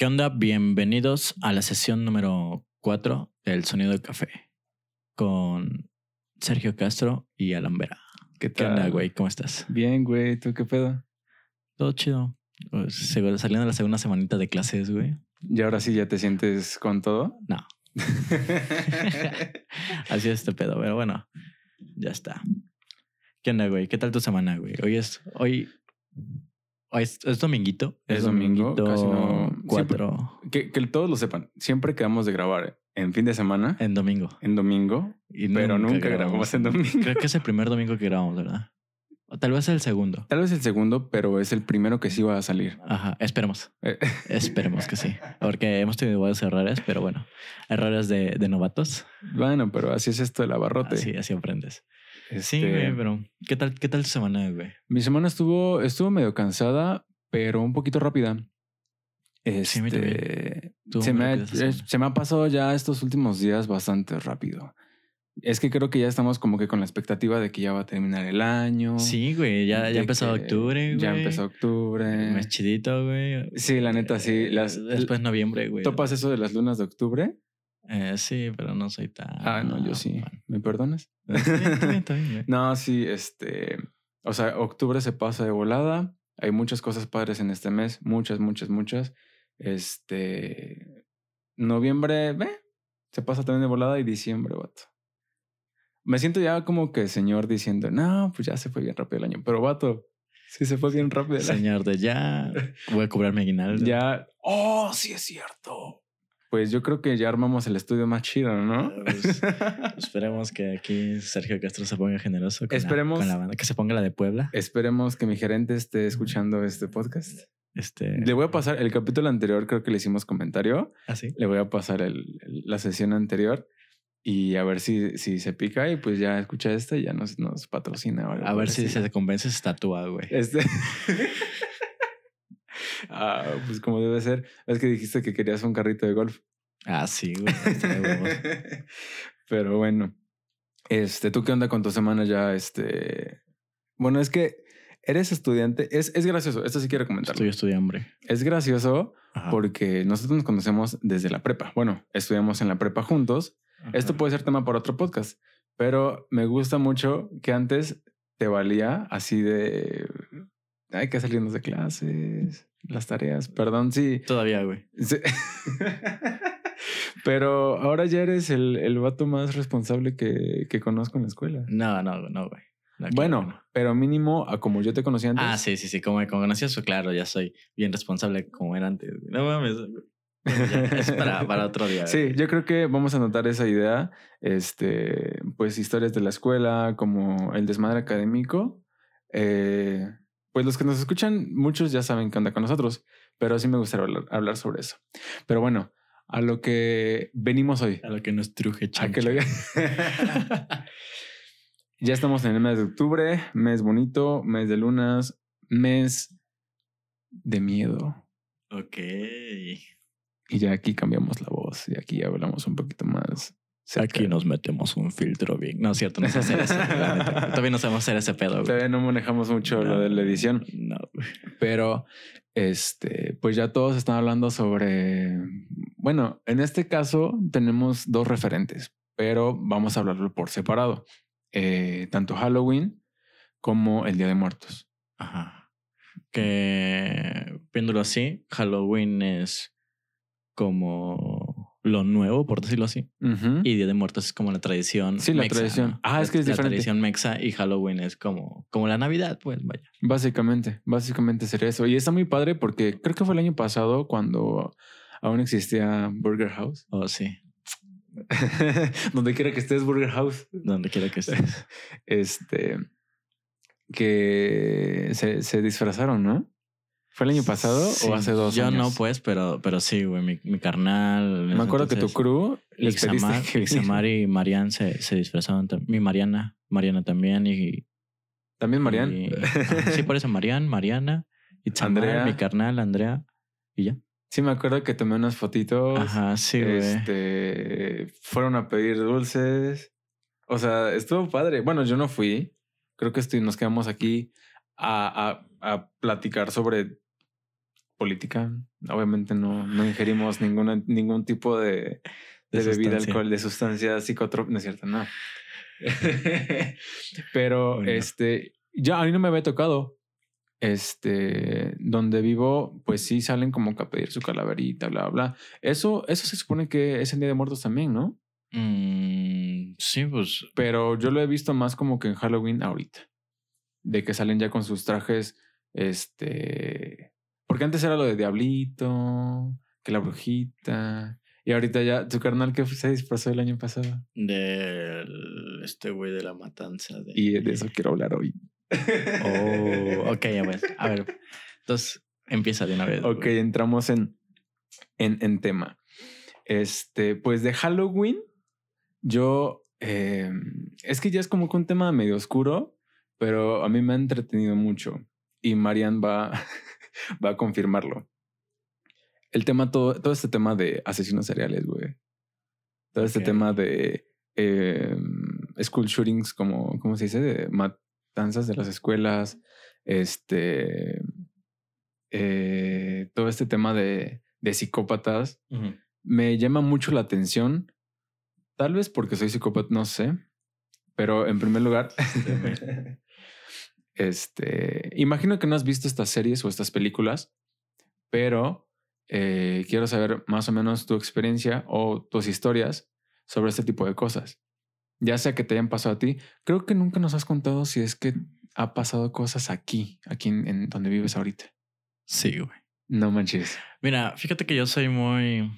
¿Qué onda? Bienvenidos a la sesión número 4 del Sonido del Café con Sergio Castro y Alan Vera. ¿Qué ¿Qué tal? onda, güey? ¿Cómo estás? Bien, güey. ¿Tú qué pedo? Todo chido. Pues, Saliendo la segunda semanita de clases, güey. ¿Y ahora sí ya te sientes con todo? No, así es este pedo, pero bueno, ya está. ¿Qué onda, güey? ¿Qué tal tu semana, güey? Hoy es, hoy es, es dominguito. Es domingo, casi no- Cuatro que, que todos lo sepan. Siempre quedamos de grabar en fin de semana, en domingo. en domingo, Y pero nunca grabamos en domingo. Creo que es el primer domingo que grabamos, ¿verdad? O tal vez el segundo. Tal vez el segundo, pero es el primero que sí va a salir. Ajá, esperemos. Eh, Esperemos que sí. Porque hemos tenido varios errores, pero bueno, errores de, de novatos. bueno, pero así es esto del abarrote. Así, así aprendes. Sí, Este, güey, pero ¿qué tal, qué tal tu semana, güey? Mi semana estuvo, estuvo medio cansada, pero un poquito rápida. Sí. Este, Estuvo se, muy me, ha- eh, se me ha pasado ya estos últimos días bastante rápido. Es que creo que ya estamos como que con la expectativa de que ya va a terminar el año. Sí, güey, ya, ya empezó octubre, güey. Ya empezó octubre. Mes chidito, güey. Sí, la neta, sí. Eh, Las, Después noviembre, güey. ¿Topas eso de las lunas de octubre? Eh, sí, pero no soy tan... Ah, no, yo sí. ¿Me perdonas? Está bien, güey. No, sí, este. O sea, octubre se pasa de volada. Hay muchas cosas padres en este mes. Muchas, muchas, muchas. Este. Noviembre, ve. Se pasa también de volada y diciembre, vato. Me siento ya como que señor diciendo, no, pues ya se fue bien rápido el año. Pero, vato, sí se fue bien rápido el año. Señor de ya, voy a cobrar mi aguinaldo. Ya. Oh, sí es cierto. Pues yo creo que ya armamos el estudio más chido, ¿no? Pues, Esperemos que aquí Sergio Castro se ponga generoso con, Esperemos- la, con la banda, que se ponga la de Puebla. Esperemos que mi gerente esté escuchando este podcast. Este, Le voy a pasar el capítulo anterior, creo que le hicimos comentario. así. Le voy a pasar el- el- la sesión anterior y a ver si, si se pica y pues ya escucha esta y ya nos, nos patrocina. A ver si se convence, se tatúa, güey. Este. ah, pues como debe ser. Es que dijiste que querías un carrito de golf. Ah, sí, güey. Pero bueno. Este, ¿tú qué onda con tu semana ya? Este. Bueno, es que eres estudiante. Es, es gracioso. Esto sí quiero comentarlo. Estoy estudiando, hombre. Es gracioso Ajá. porque nosotros nos conocemos desde la prepa. Bueno, estudiamos en la prepa juntos. Esto puede ser tema para otro podcast, pero me gusta mucho que antes te valía así de hay que salirnos de clases, las tareas, perdón, sí. Todavía, güey. Sí. pero ahora ya eres el, el vato más responsable que, que conozco en la escuela. No, no, no, güey. No, Bueno, no. pero mínimo a como yo te conocí antes. Ah, sí, sí, sí. Como me conocías, pues, claro, ya soy bien responsable como era antes. No mames. ya, es para, para otro día. Sí, güey. yo creo que vamos a anotar esa idea. Este, pues historias de la escuela, como el desmadre académico. Eh, pues los que nos escuchan, muchos ya saben qué onda con nosotros, pero sí me gustaría hablar, hablar sobre eso. Pero bueno, a lo que venimos hoy. A lo que nos truje, A que lo- ya estamos en el mes de octubre, mes bonito, mes de lunas, mes de miedo. ok. Y ya aquí cambiamos la voz y aquí hablamos un poquito más. Aquí nos metemos un filtro bien. No, es cierto, no sé hacer eso. Todavía no sabemos hacer ese pedo, güey. Todavía no manejamos mucho lo de la edición, No, pero este, pues ya todos están hablando sobre. Bueno, en este caso tenemos dos referentes, pero vamos a hablarlo por separado. Eh, tanto Halloween como el Día de Muertos. Ajá. Que viéndolo así, Halloween es como lo nuevo, por decirlo así. Y Día de Muertos es como la tradición. Sí, la mexa, tradición. ¿no? Ah, es que es la diferente. tradición mexa y Halloween es como, como la Navidad, pues vaya. Básicamente, básicamente sería eso. Y está muy padre porque creo que fue el año pasado cuando aún existía Burger House. Oh, sí. Donde quiera que estés, Burger House. Donde quiera que estés. este que se, se disfrazaron, ¿no? ¿Fue el año pasado Sí, o hace dos Yo años? no, pues, pero, pero sí, güey. Mi, mi carnal. Me acuerdo que tu crew les Ixamar, que Ixamar y Marian se, se disfrazaban. Mi Mariana. Mariana también. Y, También Marian. y- ajá, sí, por eso Marian, Mariana. Itzamar, Andrea. mi carnal, Andrea. Y ya. Sí, me acuerdo que tomé unas fotitos. Ajá, sí, güey. este, fueron a pedir dulces. O sea, estuvo padre. Bueno, yo no fui. Creo que estoy, nos quedamos aquí a, a, a platicar sobre política. Obviamente no, no ingerimos ninguna, ningún tipo de, de, De bebida, alcohol, de sustancia psicotrópica. No es cierto, no. Pero Bueno. este, ya a mí no me había tocado. Este, donde vivo, pues sí salen como que a pedir su calaverita, bla, bla. Eso, eso se supone que es el Día de Muertos también, ¿no? Mm, sí, pues. Pero yo lo he visto más como que en Halloween ahorita. De que salen ya con sus trajes, este... Porque antes era lo de Diablito, que la brujita. Y ahorita ya, tu carnal que se disfrazó el año pasado. Del. Este güey de la matanza. De... Y de eso quiero hablar hoy. Oh, ok, ya ves. A ver. Entonces, empieza de una vez. Ok, güey. entramos en, en, en tema. Este, pues de Halloween, yo... eh, es que ya es como que un tema medio oscuro, pero a mí me ha entretenido mucho. Y Marian va, va a confirmarlo. El tema, todo, todo este tema de asesinos seriales, güey. Todo este tema de eh, school shootings, como, ¿cómo se dice? De matanzas de las escuelas. Este eh, todo este tema de, de psicópatas me llama mucho la atención. Tal vez porque soy psicópata, no sé. Pero en primer lugar, este, imagino que no has visto estas series o estas películas, pero eh, quiero saber más o menos tu experiencia o tus historias sobre este tipo de cosas. Ya sea que te hayan pasado a ti, creo que nunca nos has contado si es que ha pasado cosas aquí, aquí en, en donde vives ahorita. Sí, güey. No manches. Mira, fíjate que yo soy muy.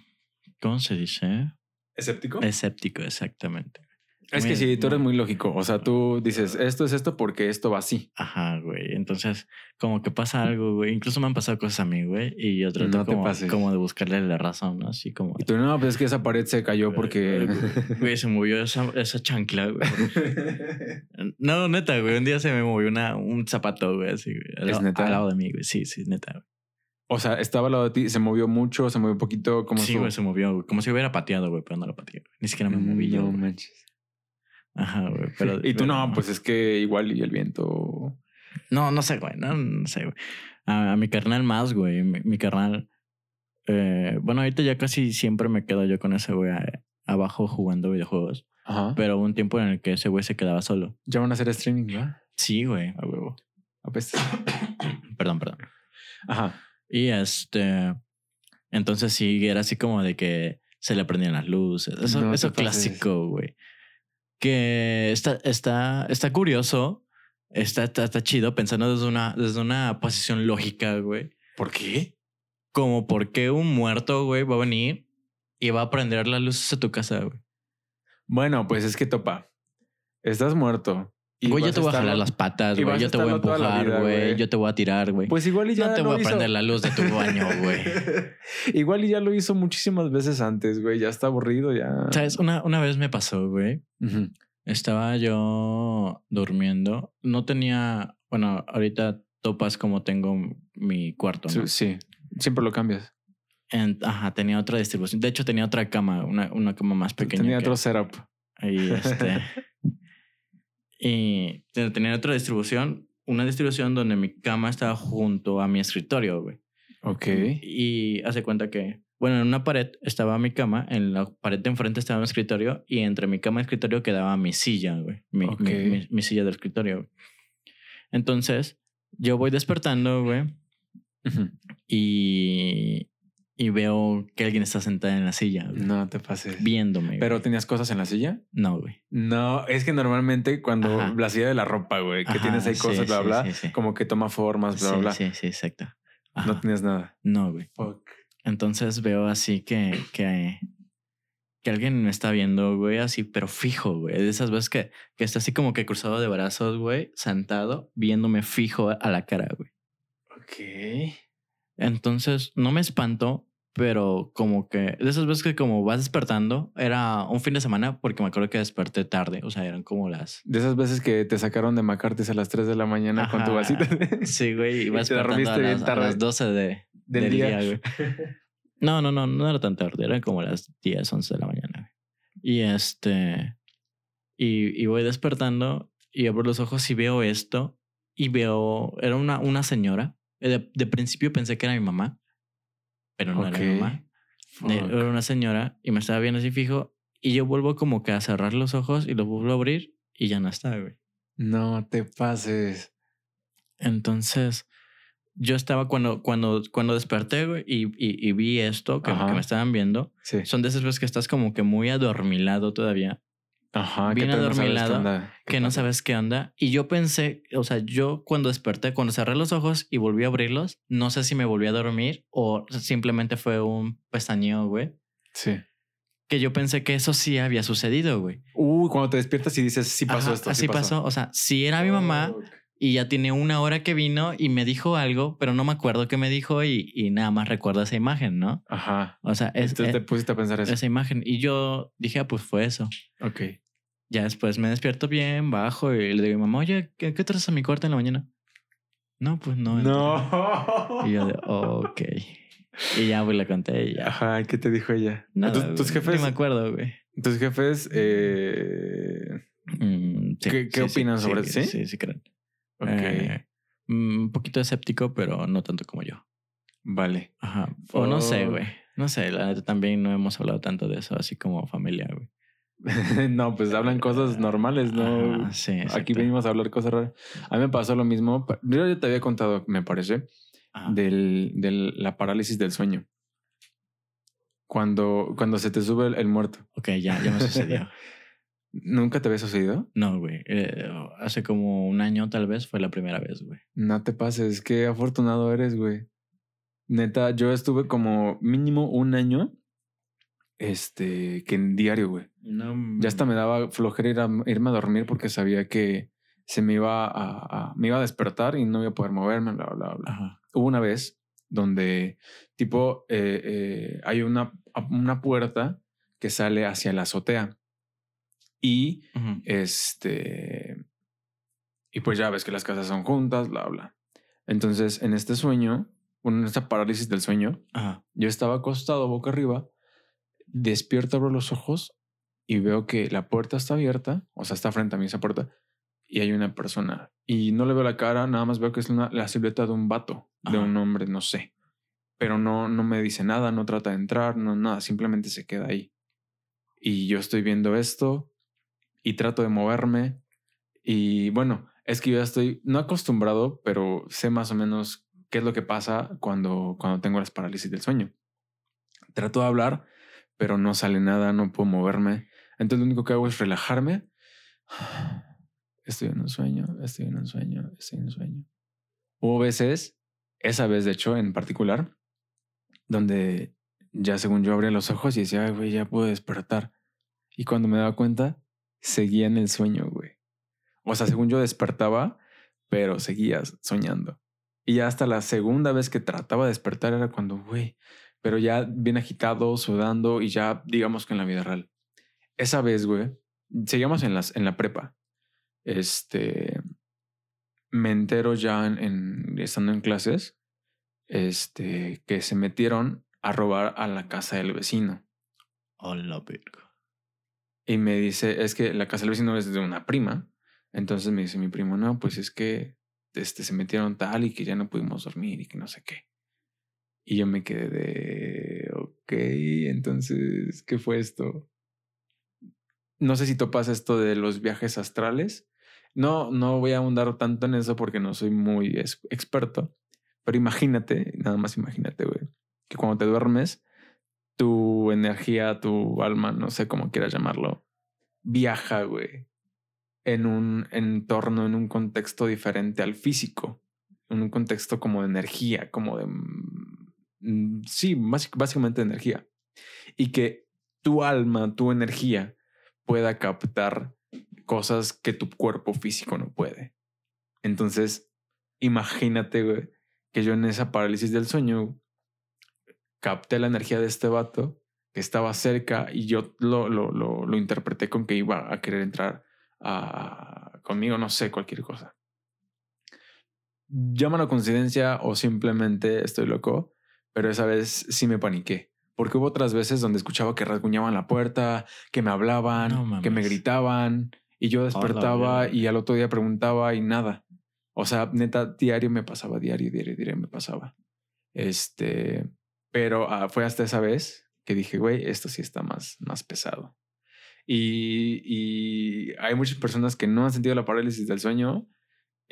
¿Cómo se dice? ¿Escéptico? Escéptico, exactamente. Es que sí, tú eres muy- lógico. O sea, tú dices, esto es esto porque esto va así. Ajá, güey. Entonces, como que pasa algo, güey. Incluso me han pasado cosas a mí, güey. Y yo trato No como, como de buscarle la razón, ¿no? Así como. Y tú, no, pues es que esa pared se cayó porque... Güey, se movió esa, esa chancla, güey. No, neta, güey. Un día se me movió una, un zapato, güey, así, güey. Al, ¿Es neta? al lado de mí, güey. Sí, sí, neta. güey. o sea, estaba al lado de ti, se movió mucho, se movió un poquito, como Sí, su- güey, se movió, güey. Como si hubiera pateado, güey, pero no lo pateé. Ni siquiera me moví yo. No güey. manches. Ajá, güey. Pero, y tú no, pues es que igual y el viento... No, no sé, güey. No, no sé, güey. A, a mi carnal más, güey. Mi, mi carnal. eh, bueno, ahorita ya casi siempre me quedo yo con ese güey a- abajo jugando videojuegos. Ajá. Pero hubo un tiempo en el que ese güey se quedaba solo. Ya van a hacer streaming, ¿verdad? Sí, güey, a huevo. Apesta. Perdón, perdón. Ajá. Y este. Entonces sí, era así como de que se le prendían las luces. Eso, No eso clásico, güey. Que está, está, está curioso. Está, está, está chido pensando desde una, desde una posición lógica, güey. ¿Por qué? Como por qué un muerto, güey, va a venir y va a prender las luces a tu casa, güey. Bueno, pues es que topa. Estás muerto. Güey, yo te voy a jalar las patas, güey. Yo te voy a empujar, güey. Yo te voy a tirar, güey. Pues igual y ya no te voy a hizo. prender la luz de tu baño, güey. igual y ya lo hizo muchísimas veces antes, güey. Ya está aburrido, ya. ¿Sabes? Una, una vez me pasó, güey. Estaba yo durmiendo. No tenía. Bueno, ahorita topas como tengo mi cuarto, ¿no? Sí, sí. Siempre lo cambias. En- ajá, tenía otra distribución. De hecho, tenía otra cama, una, una cama más pequeña. Tenía que- otro setup. Y este. y te- tenía otra distribución. Una distribución donde mi cama estaba junto a mi escritorio, güey. Ok. Y hace cuenta que, bueno, en una pared estaba mi cama, en la pared de enfrente estaba mi escritorio y entre mi cama y escritorio quedaba mi silla, güey. Mi, mi- Ok. mi- mi silla del escritorio. güey. Entonces, yo voy despertando, güey, Ujú. y, y veo que alguien está sentado en la silla, güey, No te pases. viéndome. güey. ¿Pero tenías cosas en la silla? no, güey. No, es que normalmente cuando Ajá. la silla de la ropa, güey, que Ajá, tienes ahí sí, cosas, bla, sí, bla, sí, como que toma formas, bla, bla. sí, sí, exacto. Ajá. No tenías nada. No, güey. Entonces veo así que, que, que alguien me está viendo, güey, así, pero fijo, güey. De esas veces que, que está así como que cruzado de brazos, güey, sentado, viéndome fijo a la cara, güey. Ok. Entonces no me espantó, pero como que de esas veces que como vas despertando, era un fin de semana porque me acuerdo que desperté tarde, o sea, eran como las... De esas veces que te sacaron de Macartes a las 3 de la mañana con tu Ajá. vasita Sí, güey, Y iba te despertando a las, a tarde. las 12 de, del del día. día, güey. No, no, no, no era tan tarde, eran como las 10, 11 de la mañana. güey. Y este. Y, y voy despertando y abro los ojos y veo esto. Y veo. Era una, una señora. De, de principio pensé que era mi mamá. pero no era mi mamá. Eh, Fuck. Era una señora y me estaba viendo así fijo. Y yo vuelvo como que a cerrar los ojos y los vuelvo a abrir y ya no está, güey. No te pases. Entonces, yo estaba cuando, cuando, cuando desperté, güey, y, y, y vi esto que, me estaban viendo. Sí. Son de esas veces que estás como que muy adormilado todavía. Ajá. bien que todavía no sabes qué adormilado, onda, qué que no sabes qué onda. Y yo pensé, o sea, yo cuando desperté, cuando cerré los ojos y volví a abrirlos, no sé si me volví a dormir o simplemente fue un pestañeo, güey. Sí. Que yo pensé que eso sí había sucedido, güey. Uy, cuando te despiertas y dices, sí pasó Ajá, esto. Así sí pasó. O sea, si era mi mamá y ya tiene una hora que vino y me dijo algo, pero no me acuerdo qué me dijo y, y nada más recuerdo esa imagen, ¿no? Ajá. O sea, es, Entonces es- te pusiste a pensar eso. esa imagen. Y yo dije, ah, pues fue eso. Ok. Ya después me despierto bien, bajo y le digo a mi mamá, oye, ¿qué, qué traes a mi cuarto en la mañana? No, pues no. No. Y yo de, ok. Y ya, pues le conté y ya. Ajá, ¿qué te dijo ella? Nada, tus, tus güey, jefes, Ni me acuerdo, güey. tus jefes, eh, Mm, sí, ¿Qué- qué sí, opinan sobre- sí? sí? Sí, sí, creen. ok, Eh, mm, un poquito escéptico, pero no tanto como yo. vale. Ajá. O no sé, güey. No sé, la neta también no hemos hablado tanto de eso, así como familia, güey. no, pues hablan cosas normales, ¿no? Ajá, sí, Aquí venimos a hablar cosas raras. A mí me pasó lo mismo. Yo ya te había contado, me parece, Ajá. del, de la parálisis del sueño. Cuando, cuando se te sube el, el muerto. Ok, ya, ya me sucedió. ¿Nunca te había sucedido? No, güey. Eh, hace como un año tal vez fue la primera vez, güey. No te pases, qué afortunado eres, güey. Neta, yo estuve como mínimo un año, este, que en diario, güey. No, Ya hasta me daba flojera ir a- irme a dormir porque sabía que se me iba a, a- me iba a despertar y no iba a poder moverme, bla, bla, bla. Ajá. Hubo una vez donde, tipo, eh, eh, hay una, una puerta que sale hacia la azotea y este. Y pues ya ves que las casas son juntas, bla, bla. Entonces, en este sueño, en esta parálisis del sueño, Ajá. yo estaba acostado boca arriba, despierto, abro los ojos y veo que la puerta está abierta, o sea, está frente a mí esa puerta, y hay una persona. Y no le veo la cara, nada más veo que es una- la silueta de un vato, de un hombre, no sé. Pero no, no me dice nada, no trata de entrar, no nada, simplemente se queda ahí. Y yo estoy viendo esto y trato de moverme. Y bueno, es que yo ya estoy no acostumbrado, pero sé más o menos qué es lo que pasa cuando, cuando tengo las parálisis del sueño. Trato de hablar, pero no sale nada, no puedo moverme. Entonces lo único que hago es relajarme. Estoy en un sueño, estoy en un sueño, estoy en un sueño. Hubo veces, esa vez de hecho en particular, donde ya según yo abría los ojos y decía, "Ay, güey, ya puedo despertar. Y cuando me daba cuenta, seguía en el sueño, güey. O sea, según yo despertaba, pero seguías soñando. Y ya hasta la segunda vez que trataba de despertar era cuando, güey, pero ya bien agitado, sudando y ya digamos que en la vida real. Esa vez, güey, seguíamos en, las, en la prepa. Este, me entero ya en, en- estando en clases, este, que se metieron a robar a la casa del vecino. Hola, verga. Y me dice, es que la casa del vecino es de una prima. Entonces me dice mi primo, no, pues es que este, se metieron tal y que ya no pudimos dormir y que no sé qué. Y yo me quedé de, ok, entonces, ¿qué fue esto? No sé si topas esto de los viajes astrales. No, no voy a ahondar tanto en eso porque no soy muy experto. Pero imagínate, nada más imagínate, güey, que cuando te duermes, tu energía, tu alma, no sé cómo quieras llamarlo, viaja, güey, en un entorno, en un contexto diferente al físico, en un contexto como de energía, como de... mm, Sí, básic- básicamente energía. Y que tu alma, tu energía, pueda captar cosas que tu cuerpo físico no puede. Entonces, imagínate, que yo en esa parálisis del sueño capté la energía de este vato que estaba cerca y yo lo, lo, lo, lo interpreté con que iba a querer entrar a, conmigo, no sé, cualquier cosa. Llámalo coincidencia o simplemente estoy loco, pero esa vez sí me paniqué. Porque hubo otras veces donde escuchaba que rasguñaban la puerta, que me hablaban, No que me gritaban y yo despertaba y al otro día preguntaba y nada. O sea, neta, diario me pasaba, diario, diario, diario me pasaba. Este, Pero ah, fue hasta esa vez que dije, güey, esto sí está más, más pesado. Y, y hay muchas personas que no han sentido la parálisis del sueño.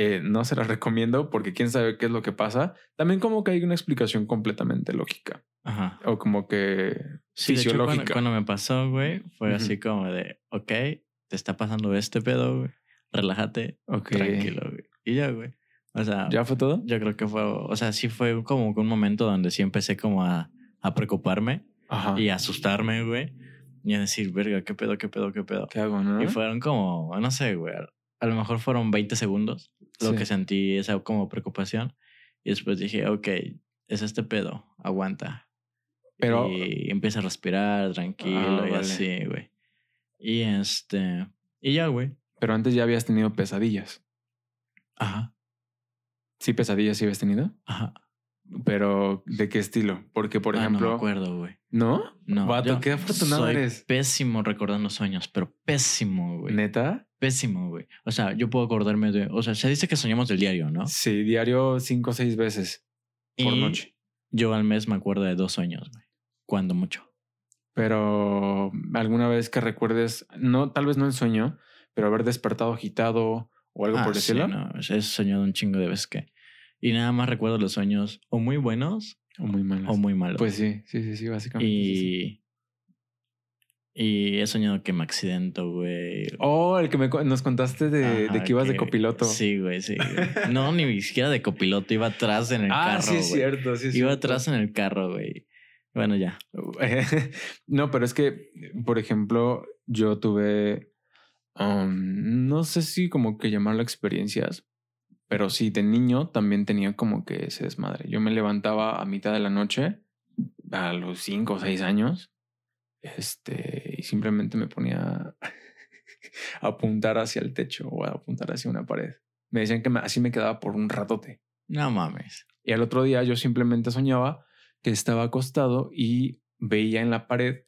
Eh, no se las recomiendo porque quién sabe qué es lo que pasa. También como que hay una explicación completamente lógica. Ajá. O como que Sí, de hecho, cuando, fisiológica. cuando me pasó, güey, fue Ujú. así como de, ok, te está pasando este pedo, güey. Relájate, Ok. tranquilo, güey. Y ya, güey. O sea, ¿Ya fue todo? yo creo que fue, o sea, sí fue como un momento donde sí empecé como a, a preocuparme Ajá. y a asustarme, güey. Y a decir, verga, qué pedo, qué pedo, qué pedo. ¿Qué hago, no? Y fueron como, no sé, güey. A lo mejor fueron 20 segundos lo Sí. que sentí esa como preocupación. Y después dije, ok, es este pedo, aguanta. Pero- Y empieza a respirar tranquilo Ah, y vale. así, güey. Y este. Y ya, güey. Pero antes ya habías tenido pesadillas. Ajá, Sí, pesadillas sí habías tenido. ajá. Pero ¿de qué estilo? Porque, por Ah, ejemplo. No me acuerdo, güey. ¿No? No. Vato, qué afortunado soy eres. Pésimo recordando sueños, pero pésimo, güey. ¿Neta? Pésimo, güey. O sea, yo puedo acordarme de. O sea, se dice que soñamos del diario, ¿no? Sí, diario cinco o seis veces por Y noche. Yo al mes me acuerdo de dos sueños, güey. Cuando mucho. Pero alguna vez que recuerdes, no, tal vez no el sueño, pero haber despertado agitado o algo Ah, por sí, decirlo. no, he soñado un chingo de veces que. Y nada más recuerdo los sueños o muy buenos O muy malas. o muy malos. Pues sí, sí, sí, sí, básicamente. y. Y he soñado que me accidento, güey. Oh, el que me, nos contaste de, de que ibas de copiloto. Sí, güey, sí. güey. No, ni siquiera de copiloto. Iba atrás en el ah, carro. sí, es cierto, sí, Iba cierto. atrás en el carro, güey. Bueno, ya. no, pero es que, por ejemplo, yo tuve, um, no sé si como que llamarlo experiencias, pero sí, de niño también tenía como que ese desmadre. Yo me levantaba a mitad de la noche, a los cinco o seis años, este, y simplemente me ponía a apuntar hacia el techo o a apuntar hacia una pared. Me decían que me- así me quedaba por un ratote. No mames. Y al otro día yo simplemente soñaba que estaba acostado y veía en la pared.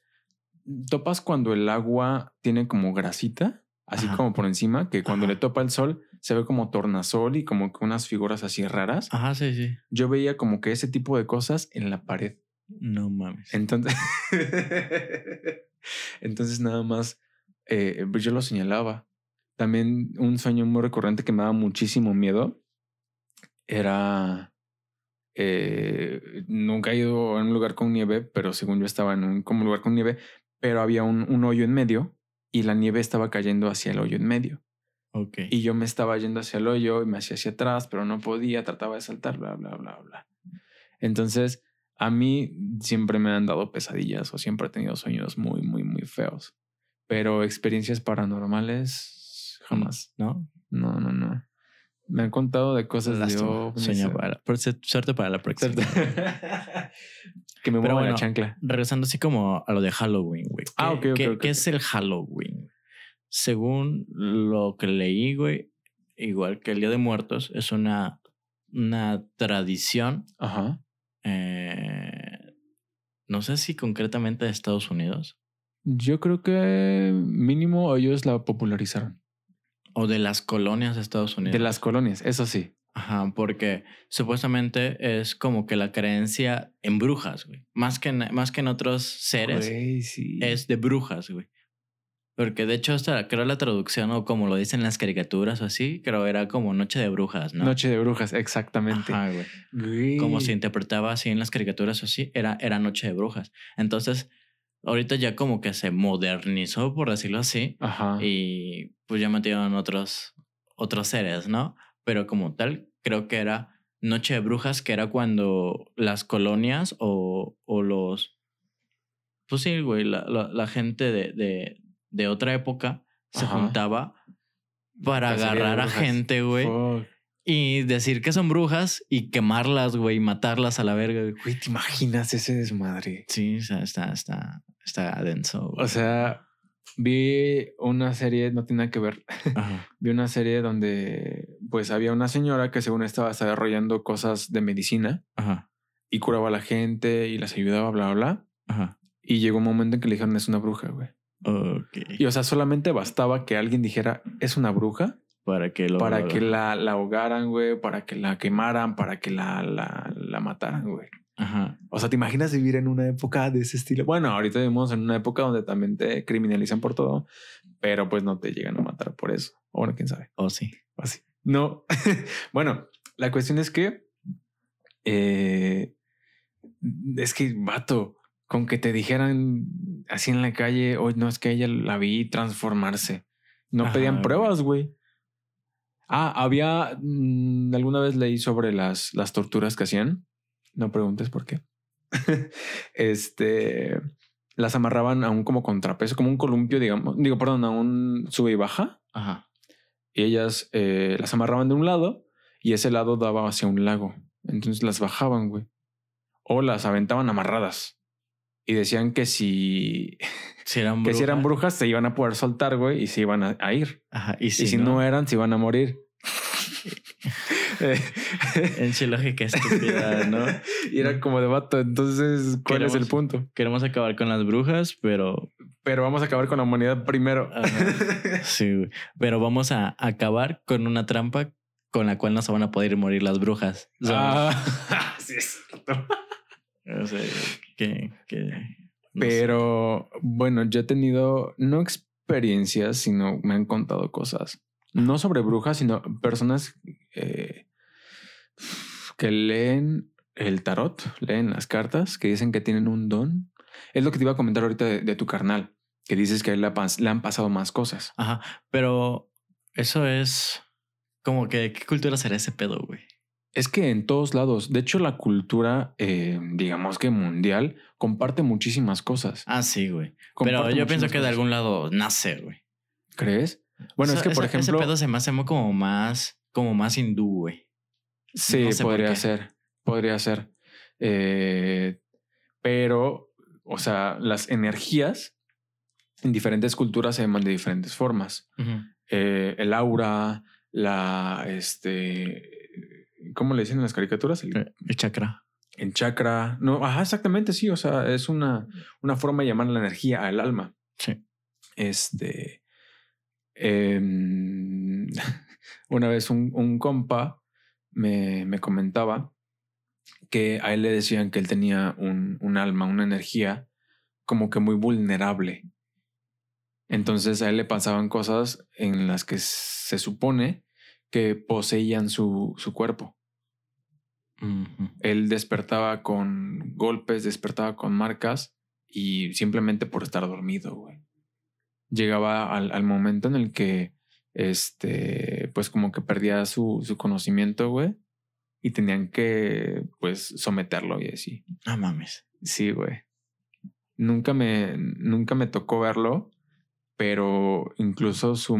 ¿Topas cuando el agua tiene como grasita? Así Ajá. como por encima, que cuando Ajá. le topa el sol se ve como tornasol y como que unas figuras así raras. Ajá, sí, sí. Yo veía como que ese tipo de cosas en la pared. No mames. Entonces, entonces nada más eh, pues yo lo señalaba. También un sueño muy recurrente que me daba muchísimo miedo era eh, nunca he ido a un lugar con nieve, pero según yo estaba en un como lugar con nieve, pero había un, un hoyo en medio y la nieve estaba cayendo hacia el hoyo en medio. Y yo me estaba yendo hacia el hoyo y me hacía hacia atrás, pero no podía, trataba de saltar, bla, bla, bla, bla. Entonces, a mí siempre me han dado pesadillas o siempre he tenido sueños muy, muy, muy feos. Pero experiencias paranormales, jamás. ¿No? No, no, no. Me han contado de cosas de Sueño eh, para. pero Suerte para la próxima. que me mueva la bueno, chancla. Regresando así como a lo de Halloween, güey. ¿Qué- Ah, ok, ok, ¿qué, ok, qué es el Halloween? Según lo que leí, güey, igual que el Día de Muertos, es una, una tradición, Ajá. eh, no sé si concretamente de Estados Unidos Yo creo que mínimo ellos la popularizaron. o de las colonias de Estados Unidos. De las colonias, eso sí. Ajá, porque supuestamente es como que la creencia en brujas, güey. Más que en, más que en otros seres. Güey, sí. es de brujas, güey. Porque de hecho, hasta creo la traducción, o como lo dicen las caricaturas o así, creo era como Noche de Brujas, ¿no? Noche de brujas, exactamente. Ajá, güey. Güey. Como se interpretaba así en las caricaturas o así, era, era Noche de Brujas. Entonces, ahorita ya como que se modernizó, por decirlo así, Ajá. y pues ya metieron otros, otros seres, ¿no? Pero como tal, creo que era Noche de Brujas, que era cuando las colonias o, o los... Pues sí, güey, la, la, la gente de, de, de otra época se Ajá. juntaba para Cacería agarrar a gente, güey, Fuck. y decir que son brujas y quemarlas, güey, y matarlas a la verga. güey. Güey, ¿te imaginas ese desmadre? Sí, o sea, está, está, está denso. güey. O sea, vi una serie, no tiene nada que ver, Ajá. vi una serie donde pues había una señora que según estaba desarrollando cosas de medicina Ajá. y curaba a la gente y las ayudaba, bla, bla, bla. Ajá. Y llegó un momento en que le dijeron es una bruja, güey. Y o sea, solamente bastaba que alguien dijera es una bruja Para que lo. para que la, la ahogaran, güey, para que la quemaran, para que la, la, la mataran, güey. Ajá. O sea, ¿te imaginas vivir en una época de ese estilo? Bueno, ahorita vivimos en una época donde también te criminalizan por todo, pero pues no te llegan a matar por eso. O bueno, quién sabe. O sí. Así. No. bueno, la cuestión es que eh, es que, vato, con que te dijeran así en la calle, hoy no es que ella la vi transformarse. No Ajá, pedían pruebas, güey. Ah, había mm, alguna vez leí sobre las, las torturas que hacían. No preguntes por qué. este las amarraban a un como contrapeso, como un columpio, digamos. Digo, perdón, a un sube y baja Ajá. y ellas eh, las amarraban de un lado y ese lado daba hacia un lago. Entonces las bajaban, güey. O las aventaban amarradas. Y decían que si, Si eran que si eran brujas. se iban a poder soltar, güey, y se iban a, a ir. Ajá. Y y si, no, no eran, se iban a morir. en su lógica estúpida, ¿no? y era como de vato. Entonces, ¿cuál es el punto? Queremos acabar con las brujas, pero Pero vamos a acabar con la humanidad primero. Ajá. sí, güey. Pero vamos a acabar con una trampa con la cual no se van a poder morir las brujas. Ah, sí es cierto. O sea, que, que no sé. Pero bueno, yo he tenido no experiencias, sino me han contado cosas. No sobre brujas, sino personas eh, que leen el tarot, leen las cartas, que dicen que tienen un don. Es lo que te iba a comentar ahorita de, de tu carnal, que dices que a él le, ha le han pasado más cosas. Ajá, pero eso es como que qué cultura será ese pedo, güey. Es que en todos lados, de hecho la cultura, eh, digamos que mundial, comparte muchísimas cosas. Ah, sí, güey. Pero yo pienso que de algún lado nace, güey. ¿Crees? Bueno, O es que por ese- ejemplo... ese pedo se me hace como más, como más hindú, güey. Sí, No sé por podría ser, podría ser. Eh, pero, o sea, las energías en diferentes culturas se llaman de diferentes formas. Eh, el aura, la, este, ¿cómo le dicen en las caricaturas? El, Eh, El chakra. el chakra. No, ajá, exactamente, sí. O sea, es una, una forma de llamar la energía al alma. Sí. Este. em, una vez un, un compa me, me comentaba que a él le decían que él tenía un, un alma, una energía como que muy vulnerable. Entonces a él le pasaban cosas en las que se supone que poseían su, su cuerpo. Él despertaba con golpes, despertaba con marcas y simplemente por estar dormido, güey. Llegaba al, al momento en el que, este, pues como que perdía su, su conocimiento, güey. Y tenían que, pues, someterlo y así. No mames. Sí, güey. Nunca me, nunca me tocó verlo, pero incluso su,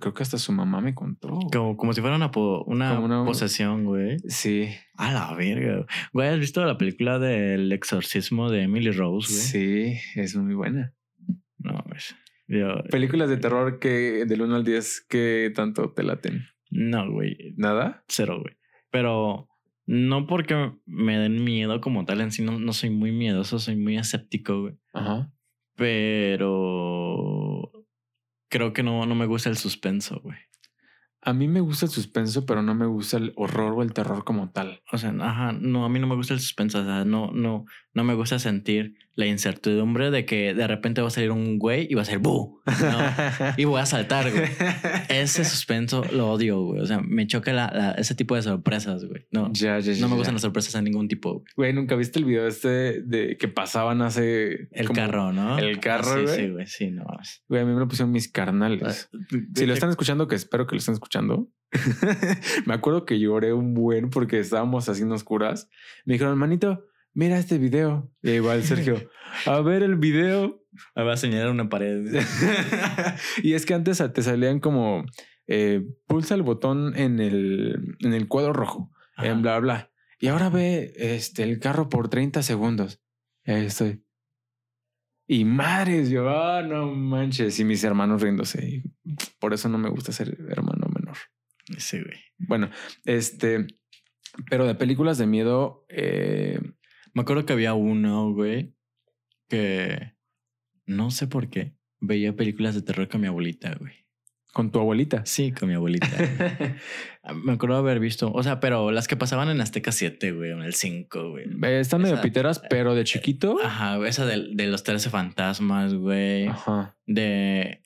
creo que hasta su mamá me contó. Como, como si fuera una, po- una, posesión, güey. Sí, A la verga. Güey, ¿has visto la película del exorcismo de Emily Rose, güey? sí, es muy buena. No, mames. Yo- Películas de terror que del 1 al 10 que tanto te laten. no, güey. ¿Nada? Cero, güey. Pero no porque me den miedo como tal en sí, no, no soy muy miedoso, soy muy escéptico, güey. Ajá. Pero creo que no, no me gusta el suspenso, güey. A mí me gusta el suspenso, pero no me gusta el horror o el terror como tal. O sea, ajá, no, a mí no me gusta el suspenso. O sea, no, no, no me gusta sentir la incertidumbre de que de repente va a salir un güey y va a ser ¡bu! No, y voy a saltar, güey. Ese suspenso lo odio, güey. O sea, me choca la, la- ese tipo de sorpresas, güey. No, ya, ya, ya. no me gustan las sorpresas de ningún tipo, güey. Güey, ¿nunca viste el video este de que pasaban hace... El como- carro, ¿no? el carro, Ah, sí, güey. sí, güey. Sí, no. Güey, a mí me lo pusieron mis carnales. Si lo están escuchando, que espero que lo estén escuchando. me acuerdo que lloré un buen porque estábamos haciendo oscuras. Me dijeron, manito, mira este video. Y igual Sergio, a ver el video. Me va a señalar una pared. y es que antes te salían como eh, pulsa el botón en el, en el cuadro rojo, Ajá. en bla, bla. Y ahora ve este, el carro por 30 segundos. Y ahí estoy. Y madres, yo, ah, no manches. Y mis hermanos riéndose. Y por eso no me gusta ser hermano menor. Sí, güey. Bueno, este, pero de películas de miedo, eh, Me acuerdo que había uno, güey, que no sé por qué veía películas de terror con mi abuelita, güey. Con tu abuelita. Sí, con mi abuelita. Me acuerdo haber visto, o sea, pero las que pasaban en Azteca 7, güey, en el 5, güey. Eh, Están medio piteras, pero de chiquito. Ajá, esa de, de los 13 fantasmas, güey. Ajá. De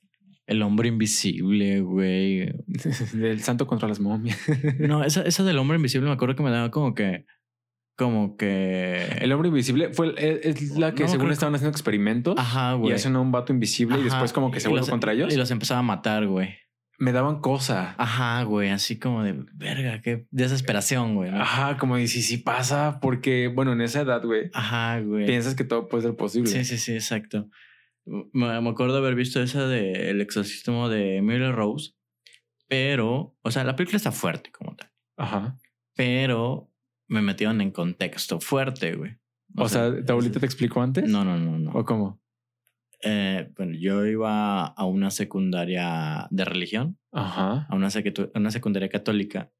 El hombre invisible, güey. Del santo contra las momias. No, esa, esa del hombre invisible me acuerdo que me daba como que. Como que. El hombre invisible fue es, la que No, según que- estaban haciendo experimentos Ajá, y güey. hacen a un vato invisible y Ajá, después como que se y vuelve contra ellos. Y los empezaba a matar, güey. Me daban cosa. Ajá, güey. Así como de verga, qué desesperación, güey. ¿no? Ajá, como de si sí pasa, porque bueno, en esa edad, güey, Ajá, güey. piensas que todo puede ser posible. Sí, sí, sí, exacto. Me, me acuerdo haber visto esa de El exorcismo de Emily Rose, pero, o sea, la película está fuerte como tal, Ajá. pero me metieron en contexto fuerte, güey. O, sea, ¿tu abuelita te explicó antes? No, no, no, no. ¿O cómo? Eh, bueno, yo iba a una secundaria de religión, Ajá. a una, secu- a una secundaria católica.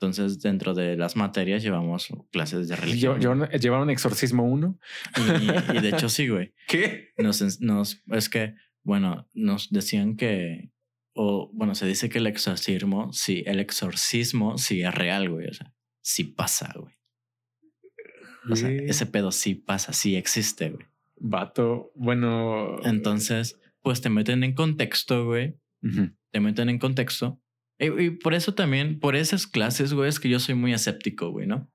Entonces, dentro de las materias llevamos clases de religión. Lle- ¿Llevaron, llevaron exorcismo uno? Y, y de hecho, sí, güey. ¿Qué? nos, nos, es que, bueno, nos decían que, o bueno, se dice que el exorcismo, sí, el exorcismo sí es real, güey, o sea, sí pasa, güey. O sea, Güey. ese pedo sí pasa, sí existe, güey. Vato, bueno. Entonces, pues te meten en contexto, güey, te meten en contexto. Y, y por eso también, por esas clases, güey, es que yo soy muy escéptico, güey, ¿no?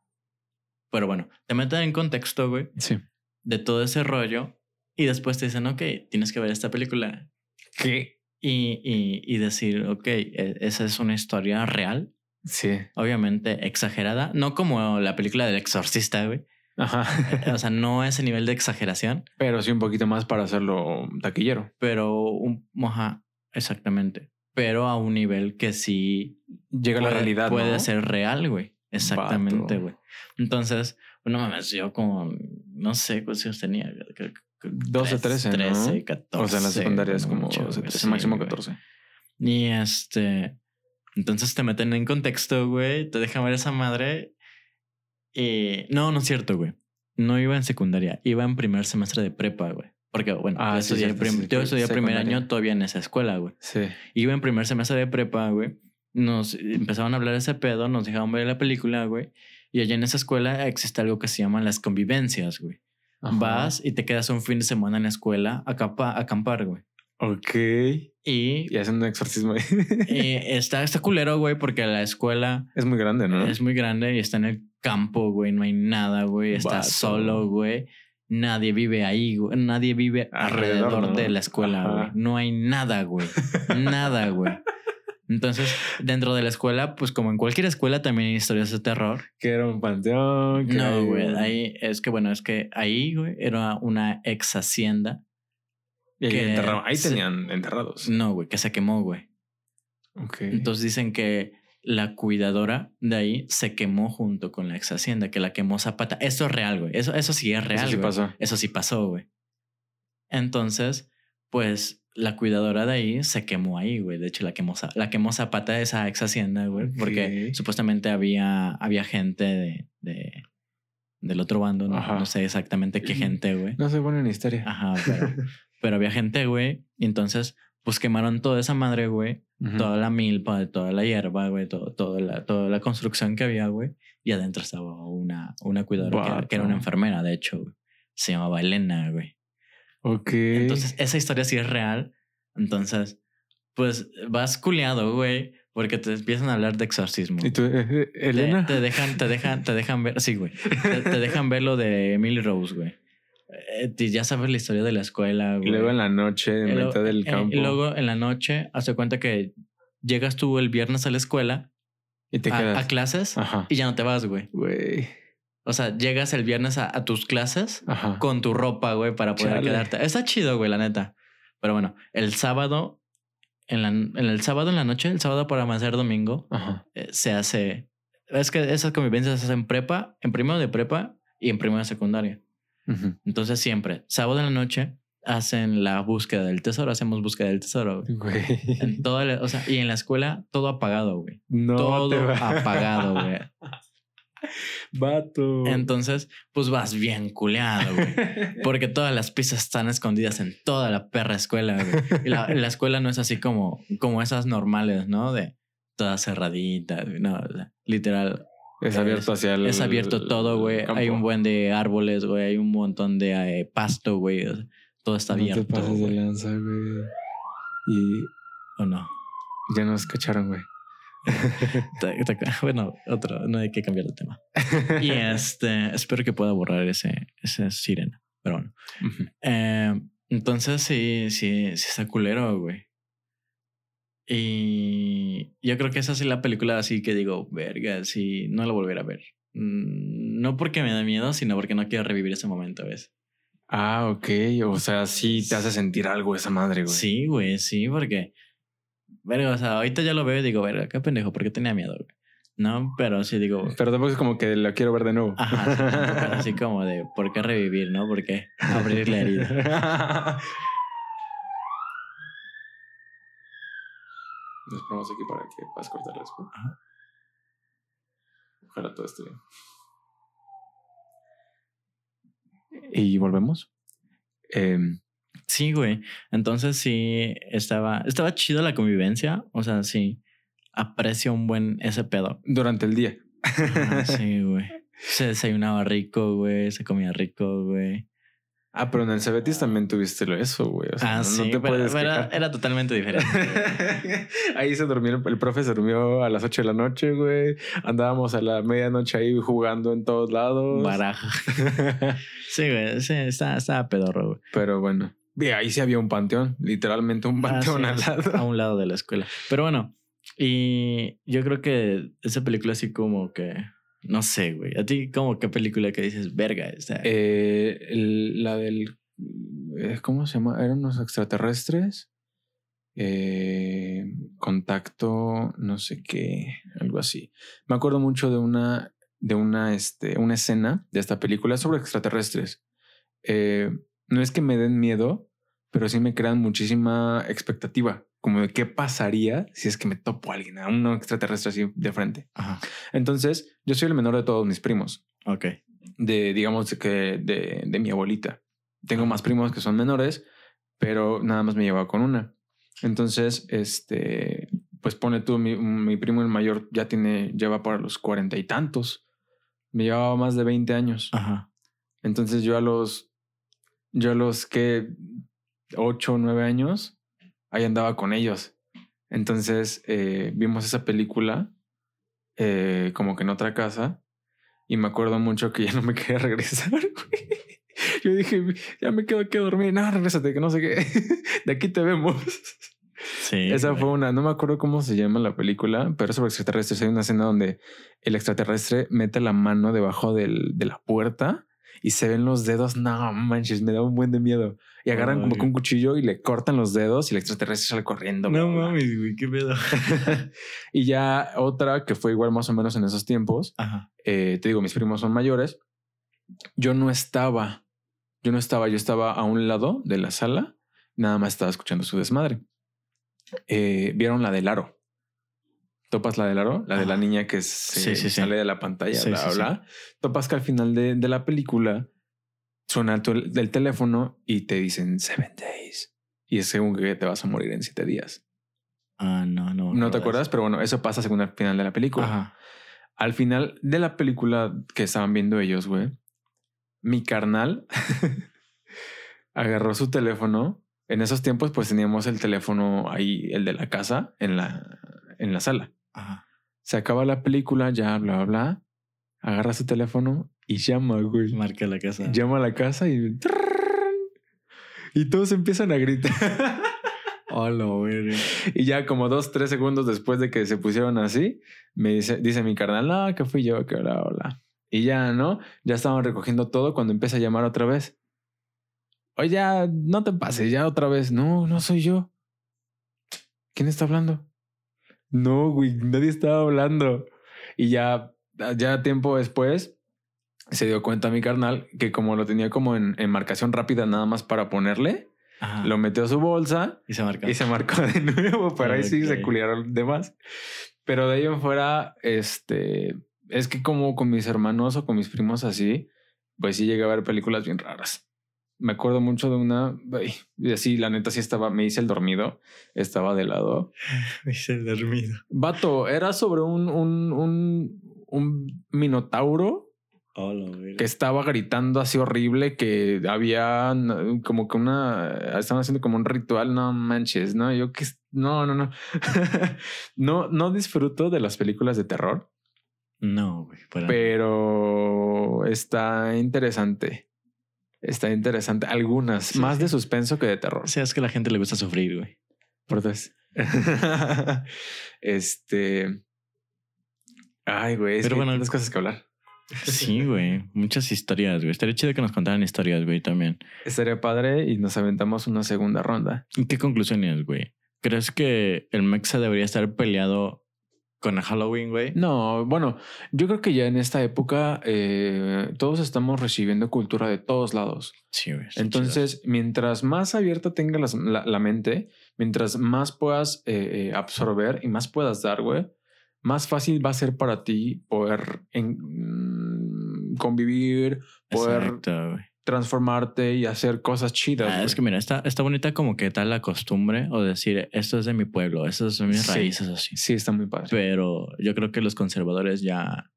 Pero bueno, te meten en contexto, güey, Sí. de todo ese rollo y después te dicen, ok, tienes que ver esta película. ¿Qué? y, y, y decir, ok, e- esa es una historia real, Sí. obviamente exagerada, no como la película del exorcista, güey. Ajá. O sea, no a ese nivel de exageración, Pero sí un poquito más para hacerlo taquillero. pero un, ajá, exactamente. Pero a un nivel que sí Llega a la puede, realidad. puede ¿no? ser real, güey. Exactamente, Vato. güey. Entonces, no mames, yo como, no sé cuántos años tenía. creo que 12, 13, ¿no? 13, 14. O sea, en la secundaria es güey, como mucho, 12, güey, 13, sí, máximo güey. 14. Y este. Entonces te meten en contexto, güey. Te dejan ver esa madre. Y. No, no es cierto, güey. No iba en secundaria. Iba en primer semestre de prepa, güey. Porque, bueno, Ah, yo sí, estudié, cierto, prim- sí, yo sí, estudié primer año todavía en esa escuela, güey. Sí. Iba en primer semestre de prepa, güey. Nos empezaron a hablar de ese pedo, nos dejaban ver la película, güey. Y allá en esa escuela existe algo que se llaman las convivencias, güey. Ajá. Vas y te quedas un fin de semana en la escuela a acampar, güey. Ok. Y, Y hacen un exorcismo. ahí. y está, está culero, güey, porque la escuela es muy grande, ¿no? es muy grande y está en el campo, güey. No hay nada, güey. Está Vato. solo, güey. Nadie vive ahí, güey. Nadie vive Alrededor, alrededor, ¿no? de la escuela, Ajá. güey. No hay nada, güey. nada, güey. Entonces, dentro de la escuela, pues como en cualquier escuela también hay historias de terror. Que era un panteón. No, güey. Ahí es que, bueno, es que ahí, güey, era una ex hacienda. Que enterraban- ahí se- tenían enterrados. No, güey, que se quemó, güey. Ok. Entonces dicen que la cuidadora de ahí se quemó junto con la ex hacienda, que la quemó Zapata. Eso es real, güey. Eso, eso sí es real. Eso sí pasó. Eso sí pasó, güey. Entonces, pues la cuidadora de ahí se quemó ahí, güey. De hecho, la quemó, la quemó Zapata de esa ex hacienda, güey. Porque supuestamente había, había gente de, de- del otro bando. No, sé exactamente qué gente, güey. No soy bueno en historia. Ajá, pero, pero había gente, güey. Y entonces, pues quemaron toda esa madre, güey toda la milpa, toda la hierba, güey, todo, toda, la, toda la construcción que había, güey. Y adentro estaba una, una cuidadora que era, que era una enfermera, de hecho, güey. Se llamaba Elena, güey. Ok. Entonces, esa historia sí es real. Entonces, pues vas culiado, güey, porque te empiezan a hablar de exorcismo. ¿Y tú, eh, eh, Te, Elena? te dejan, te dejan, te dejan ver, sí, güey. Te, te dejan ver lo de Emily Rose, güey. Eh, y ya sabes la historia de la escuela, Y güey. luego en la noche, en Y luego- mitad del eh, campo. Y luego en la noche, hace cuenta que llegas tú el viernes a la escuela, y te a, quedas. a clases, Ajá. y ya no te vas, güey. Güey. O sea, llegas el viernes a, a tus clases Ajá. con tu ropa, güey, para poder Chale. quedarte. Está chido, güey, la neta. Pero bueno, el sábado, en, la, en el sábado en la noche, el sábado para amanecer domingo, Ajá. eh, se hace. Es que esas convivencias se hacen en prepa, en primero de prepa y en primero de secundaria. Entonces, siempre, sábado en la noche, hacen la búsqueda del tesoro, hacemos búsqueda del tesoro, güey. Güey. En toda la- o sea, y en la escuela todo apagado, güey. No todo te va- apagado, güey. Vato. Entonces, pues vas bien culeado, güey. Porque todas las piezas están escondidas en toda la perra escuela, güey. Y la, la escuela no es así como, como esas normales, ¿no? De todas cerraditas. No, literal. Es abierto hacia el. Es abierto todo, güey. Hay un buen de árboles, güey. Hay un montón de eh, pasto, güey. Todo está No te abierto. pases de lanza, güey. Y ¿O no? ya nos cacharon, güey. Bueno, otro, no hay que cambiar de tema. Y este, espero que pueda borrar ese, ese sirena. Pero bueno. Ujú. Eh, entonces sí, sí, sí está culero, güey. Y yo creo que esa es la película así que digo, verga, sí, no la volveré a ver. Mm, No porque me da miedo, sino porque no quiero revivir ese momento, ¿ves? Ah, ok. O sea, sí te hace sentir algo esa madre, güey. Sí, güey, sí, porque, verga, o sea, ahorita ya lo veo y digo, verga, qué pendejo, ¿por qué tenía miedo, güey? No, pero sí digo, Pero tampoco es como que la quiero ver de nuevo. ajá, sí, era así como de, ¿por qué revivir, no? ¿Por qué abrir la herida? Nos ponemos aquí para que puedas cortar. Ajá. Ojalá todo esté bien. Y volvemos. Em, Sí, güey. Entonces sí estaba, estaba chido la convivencia. O sea, sí aprecio un buen ese pedo. durante el día. Ajá, sí, güey. Se desayunaba rico, güey. Se comía rico, güey. Ah, pero en el Cebetis también tuviste lo- eso, güey. O sea, Ah, no, sí, no te pero, puedes era totalmente diferente. ahí se durmió, el profe se durmió a las 8 de la noche, güey. Andábamos a la medianoche ahí jugando en todos lados. Baraja. Sí, güey. Sí, estaba, estaba pedorro, güey. Pero bueno, ahí sí había un panteón, literalmente un Ah, panteón sí, al lado. A un lado de la escuela. Pero bueno, y yo creo que esa película así como que... No sé, güey. A ti como qué película que dices, verga, esta... Eh, el- la del. eh, ¿Cómo se llama? ¿Eran unos extraterrestres? Eh, contacto, no sé qué, algo así. Me acuerdo mucho de una, de una, este, una escena de esta película sobre extraterrestres. Eh, no es que me den miedo, pero sí me crean muchísima expectativa, como de qué pasaría si es que me topo a alguien, a un extraterrestre así de frente. Ajá. Entonces, yo soy el menor de todos mis primos Ok. de, digamos, que de, de mi abuelita. Tengo más primos que son menores, pero nada más me llevaba con una. Entonces, este, pues pone tú, mi, mi primo el mayor ya tiene, lleva para los cuarenta y tantos. Me llevaba más de 20 años. Ajá. Entonces yo a los, yo a los que ocho o nueve años, ahí andaba con ellos. Entonces eh, vimos esa película eh, como que en otra casa y me acuerdo mucho que ya no me quería regresar. güey. Yo dije, ya me quedo aquí a dormir. No, regrésate, que no sé qué. De aquí te vemos. Sí. Esa güey. fue una, no me acuerdo cómo se llama la película, pero sobre extraterrestres. Hay una escena donde el extraterrestre mete la mano debajo del- de la puerta y se ven los dedos. No manches, me da un buen de miedo. Y agarran como que un cuchillo y le cortan los dedos y el extraterrestre sale corriendo. No mames, güey, qué pedo. y ya otra que fue igual más o menos en esos tiempos. Ajá. eh, te digo, mis primos son mayores. Yo no estaba, yo no estaba, yo estaba a un lado de la sala, nada más estaba escuchando su desmadre. Eh, Vieron la del aro. Topas la del aro, la de la Ajá. niña que se Sí, sí, sí. sale de la pantalla, bla, bla. Topas que al final de, de la película suena del teléfono y te dicen seven days. Y es según que te vas a morir en siete días. Ah, no, no. No te acuerdas, pero bueno, eso pasa según el final de la película. Ajá. Al final de la película que estaban viendo ellos, güey, mi carnal agarró su teléfono. En esos tiempos, pues teníamos el teléfono ahí, el de la casa, en la, en la sala. Ajá. Se acaba la película, ya, bla, bla, bla. Agarra su teléfono y llama, güey. Marca la casa. Llama a la casa y... Y todos empiezan a gritar. Hola, güey. Y ya como dos, tres segundos después de que se pusieron así, me dice, dice mi carnal, no, que fui yo, que hola, hola. Y ya, ¿no? Ya estaban recogiendo todo cuando empieza a llamar otra vez. Oye, ya, no te pases, ya otra vez. No, no soy yo. ¿Quién está hablando? No, güey, nadie estaba hablando. Y ya, ya tiempo después, se dio cuenta mi carnal que como lo tenía como en, en marcación rápida nada más para ponerle, Ajá. lo metió a su bolsa Y se marca. y se marcó de nuevo, pero ahí sí se culiaron de más. Pero de ahí en fuera, este, es que como con mis hermanos o con mis primos así, pues sí llegué a ver películas bien raras. Me acuerdo mucho de una, y así, la neta sí estaba, me hice el dormido, estaba de lado. Me hice el dormido. Vato, era sobre un, un, un, un minotauro que estaba gritando así horrible, que había como que una, estaban haciendo como un ritual, no manches, no, yo que, no, no, no, no, no disfruto de las películas de terror, No, güey. pero está interesante, está interesante, algunas, Sí. más de suspenso que de terror. O sea, es que a la gente le gusta sufrir, güey. Por dos. este, ay, güey, Pero bueno, tantas cosas que hablar. Sí, güey. Muchas historias, güey. Estaría chido que nos contaran historias, güey, también. Estaría padre y nos aventamos una segunda ronda. ¿Y qué conclusiones, güey? ¿Crees que el Mexa debería estar peleado con Halloween, güey? No, bueno, yo creo que ya en esta época eh, todos estamos recibiendo cultura de todos lados. Sí, güey. Entonces, mientras más abierta tenga las- la, la mente, mientras más puedas eh, eh, absorber y más puedas dar, güey, más fácil va a ser para ti poder en- mm, convivir, poder Exacto. Transformarte y hacer cosas chidas. Ah, es que mira, está, está bonita como que tal la costumbre o decir, esto es de mi pueblo, estas son mis Sí. raíces así. Sí, está muy padre. Pero yo creo que los conservadores ya,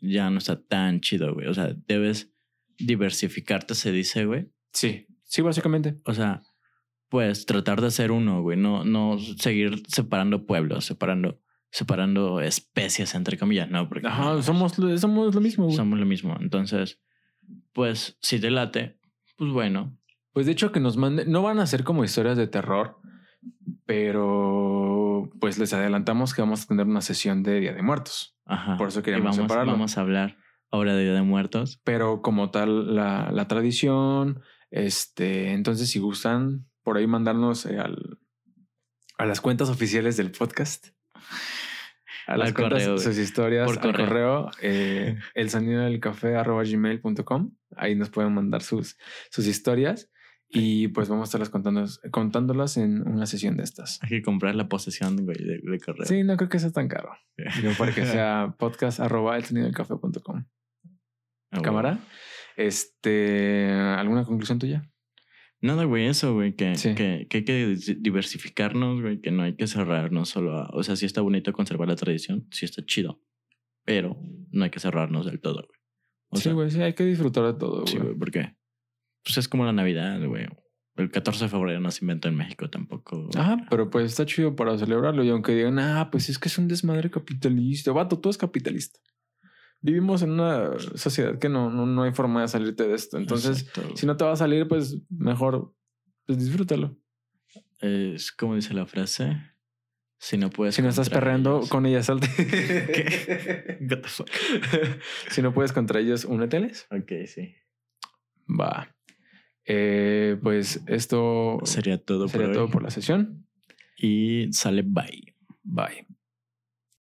ya no está tan chido, güey. O sea, debes diversificarte, se dice, güey. Sí, sí, básicamente. O sea, pues tratar de ser uno, güey. No, no seguir separando pueblos, separando, separando especies, entre comillas, ¿no? Porque Ajá, no, somos, lo- somos lo mismo. güey. somos lo mismo. Entonces, pues si te late, pues bueno. Pues de hecho que nos manden, no van a ser como historias de terror, pero pues les adelantamos que vamos a tener una sesión de Día de Muertos. Ajá. Por eso Y queríamos vamos, separarlo. vamos a hablar ahora de Día de Muertos. Pero como tal la, la tradición, este, entonces si gustan por ahí mandarnos eh, al, a las cuentas oficiales del podcast. A las cuentas, correo, sus historias, Por correo. correo, eh, el sonido del café arroba gmail.com. Ahí nos pueden mandar sus, sus historias y pues vamos a estarlas contando, contándolas en una sesión de estas. Hay que comprar la posesión, güey, de, de correo. Sí, no creo que sea tan caro. Digo, para que sea podcast arroba el sonido del café.com. Ah, güey. Cámara. Este, ¿alguna conclusión tuya? Nada, güey, eso, güey, que, Sí. que, que hay que diversificarnos, güey, que no hay que cerrarnos solo a... O sea, sí está bonito conservar la tradición, sí está chido, pero no hay que cerrarnos del todo, güey. O sí, güey, sí, hay que disfrutar de todo, Sí, güey. güey, porque pues es como la Navidad, güey. El 14 de febrero no se inventó en México tampoco. Ajá, pero pues está chido para celebrarlo. Y aunque digan, ah, pues es que es un desmadre capitalista. Vato, tú es capitalista. Vivimos en una sociedad que no, no, no hay forma de salirte de esto. Entonces, Exacto, si no te va a salir, pues mejor pues disfrútalo. Es como dice la frase. Si no puedes. Si no estás perreando ellos- con ellas, salte. ¿Qué? What the fuck? si no puedes contra ellos, úneteles. Ok, sí. Va. Eh, pues esto Sería todo sería por todo hoy. por la sesión. Y sale bye. Bye.